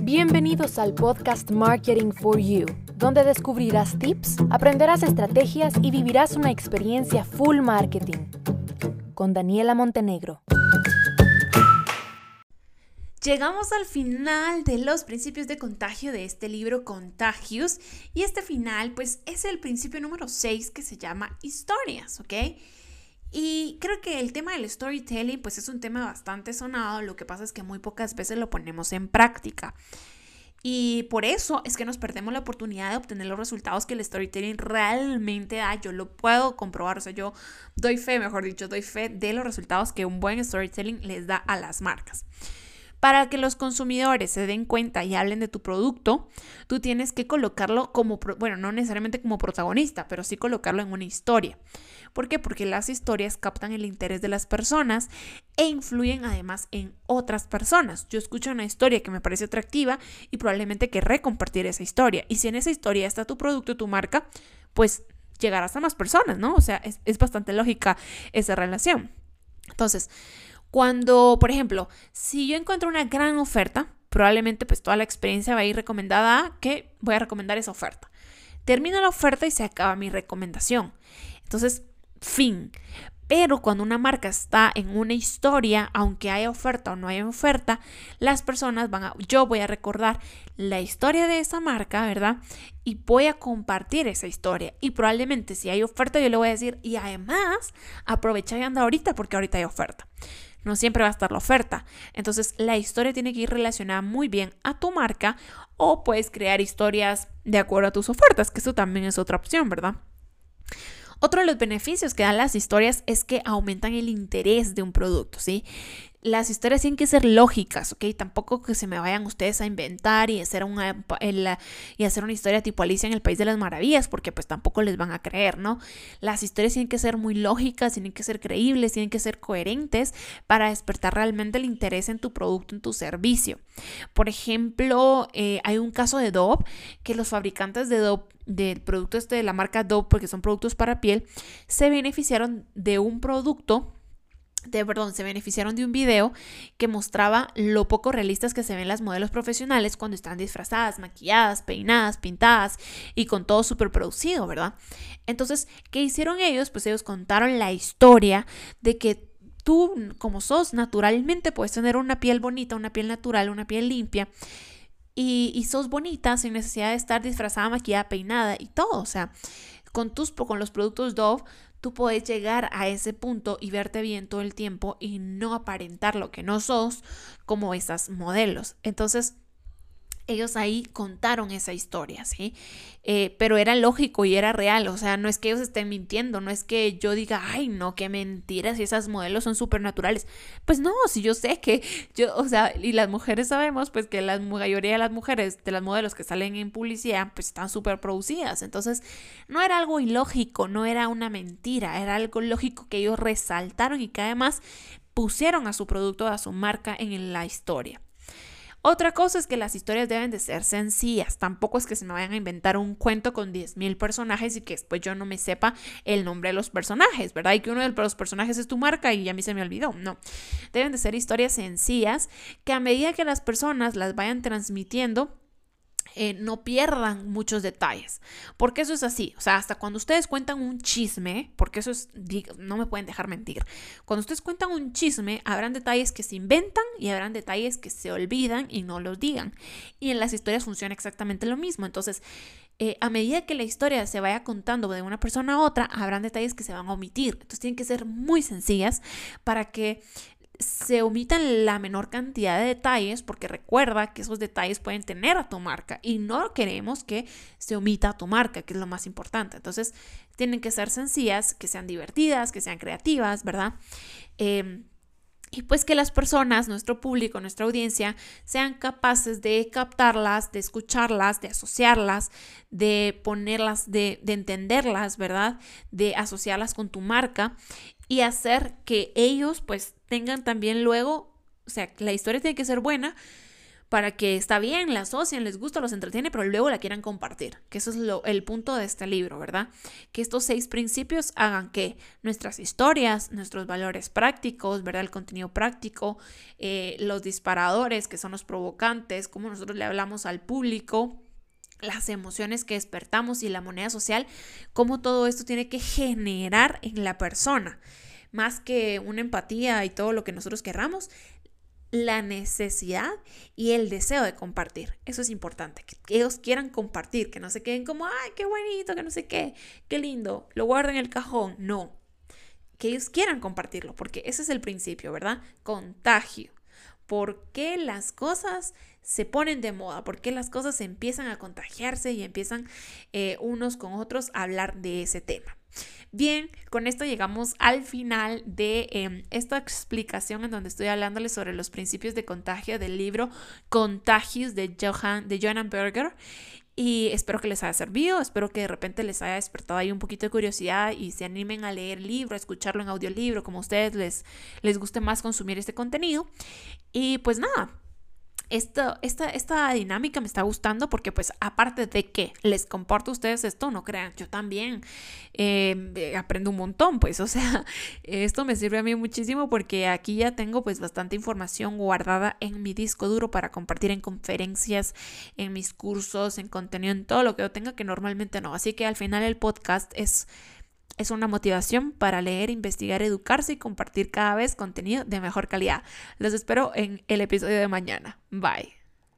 Bienvenidos al podcast Marketing for You, donde descubrirás tips, aprenderás estrategias y vivirás una experiencia full marketing. Con Daniela Montenegro. Llegamos al final de los principios de contagio de este libro Contagios y este final pues es el principio número 6 que se llama historias, ¿ok? Y creo que el tema del storytelling pues es un tema bastante sonado, lo que pasa es que muy pocas veces lo ponemos en práctica. Y por eso es que nos perdemos la oportunidad de obtener los resultados que el storytelling realmente da. Yo lo puedo comprobar, o sea, yo doy fe, mejor dicho, doy fe de los resultados que un buen storytelling les da a las marcas. Para que los consumidores se den cuenta y hablen de tu producto, tú tienes que colocarlo como, bueno, no necesariamente como protagonista, pero sí colocarlo en una historia. ¿Por qué? Porque las historias captan el interés de las personas e influyen además en otras personas. Yo escucho una historia que me parece atractiva y probablemente querré compartir esa historia. Y si en esa historia está tu producto, tu marca, pues llegarás a más personas, ¿no? O sea, es, es bastante lógica esa relación. Entonces, cuando, por ejemplo, si yo encuentro una gran oferta, probablemente pues toda la experiencia va a ir recomendada que voy a recomendar esa oferta. Termino la oferta y se acaba mi recomendación. Entonces, fin. Pero cuando una marca está en una historia, aunque haya oferta o no haya oferta, las personas van a, yo voy a recordar la historia de esa marca, ¿verdad? Y voy a compartir esa historia. Y probablemente si hay oferta, yo le voy a decir, y además, aprovecha y anda ahorita porque ahorita hay oferta no siempre va a estar la oferta. Entonces la historia tiene que ir relacionada muy bien a tu marca o puedes crear historias de acuerdo a tus ofertas, que eso también es otra opción, ¿verdad? Otro de los beneficios que dan las historias es que aumentan el interés de un producto, ¿sí? Las historias tienen que ser lógicas, ¿ok? Tampoco que se me vayan ustedes a inventar y hacer una, y hacer una historia tipo Alicia en el País de las Maravillas, porque pues tampoco les van a creer, ¿no? Las historias tienen que ser muy lógicas, tienen que ser creíbles, tienen que ser coherentes para despertar realmente el interés en tu producto, en tu servicio. Por ejemplo, eh, hay un caso de Dove que los fabricantes de Dove del producto este de la marca Dove, porque son productos para piel, se beneficiaron de un producto de, perdón, se beneficiaron de un video que mostraba lo poco realistas que se ven las modelos profesionales cuando están disfrazadas, maquilladas, peinadas, pintadas y con todo súper producido, ¿verdad? Entonces, ¿qué hicieron ellos? Pues ellos contaron la historia de que tú, como sos, naturalmente puedes tener una piel bonita, una piel natural, una piel limpia. Y, y sos bonita sin necesidad de estar disfrazada, maquillada, peinada y todo. O sea, con, tus, con los productos Dove tú puedes llegar a ese punto y verte bien todo el tiempo y no aparentar lo que no sos como esas modelos. Entonces, ellos ahí contaron esa historia, ¿sí? Eh, pero era lógico y era real, o sea, no es que ellos estén mintiendo, no es que yo diga, ay, no, qué mentiras, y esas modelos son supernaturales. Pues no, si yo sé que yo, o sea, y las mujeres sabemos, pues que la mayoría de las mujeres, de las modelos que salen en publicidad, pues están súper producidas. Entonces, no era algo ilógico, no era una mentira, era algo lógico que ellos resaltaron y que además pusieron a su producto, a su marca en la historia. Otra cosa es que las historias deben de ser sencillas. Tampoco es que se me vayan a inventar un cuento con 10.000 personajes y que después yo no me sepa el nombre de los personajes, ¿verdad? Y que uno de los personajes es tu marca y a mí se me olvidó. No. Deben de ser historias sencillas que a medida que las personas las vayan transmitiendo, eh, no pierdan muchos detalles. Porque eso es así. O sea, hasta cuando ustedes cuentan un chisme, porque eso es, no me pueden dejar mentir. Cuando ustedes cuentan un chisme, habrán detalles que se inventan y habrán detalles que se olvidan y no los digan. Y en las historias funciona exactamente lo mismo. Entonces, eh, a medida que la historia se vaya contando de una persona a otra, habrán detalles que se van a omitir. Entonces, tienen que ser muy sencillas para que se omitan la menor cantidad de detalles porque recuerda que esos detalles pueden tener a tu marca y no queremos que se omita a tu marca, que es lo más importante. Entonces, tienen que ser sencillas, que sean divertidas, que sean creativas, ¿verdad? Em, y pues que las personas, nuestro público, nuestra audiencia, sean capaces de captarlas, de escucharlas, de asociarlas, de ponerlas, de, de entenderlas, ¿verdad? De asociarlas con tu marca y hacer que ellos pues tengan también luego, o sea, la historia tiene que ser buena, para que está bien, la asocien, les gusta, los entretiene, pero luego la quieran compartir. Que eso es lo, el punto de este libro, ¿verdad? Que estos seis principios hagan que nuestras historias, nuestros valores prácticos, ¿verdad? El contenido práctico, eh, los disparadores, que son los provocantes, cómo nosotros le hablamos al público, las emociones que despertamos y la moneda social, cómo todo esto tiene que generar en la persona, más que una empatía y todo lo que nosotros querramos, la necesidad y el deseo de compartir. Eso es importante, que ellos quieran compartir, que no se queden como, ay, qué bonito, que no sé qué, qué lindo, lo guarden en el cajón. No, que ellos quieran compartirlo, porque ese es el principio, ¿verdad? Contagio. ¿Por qué las cosas se ponen de moda? ¿Por qué las cosas empiezan a contagiarse y empiezan eh, unos con otros a hablar de ese tema? Bien, con esto llegamos al final de em, esta explicación en donde estoy hablándoles sobre los principios de contagio del libro Contagios de, Johan, de Johan Berger. Y espero que les haya servido, espero que de repente les haya despertado ahí un poquito de curiosidad y se animen a leer el libro, a escucharlo en audiolibro, como a ustedes les, les guste más consumir este contenido. Y pues nada, esta, esta dinámica me está gustando porque pues aparte de que les comporto a ustedes esto, no crean, yo también em, eh, aprendo un montón, pues o sea, esto me sirve a mí muchísimo porque aquí ya tengo pues bastante información guardada en mi disco duro para compartir en conferencias, en mis cursos, en contenido, en todo lo que yo tenga que normalmente no. Así que al final el podcast es es una motivación para leer, investigar, educarse y compartir cada vez contenido de mejor calidad. Los espero en el episodio de mañana. Bye.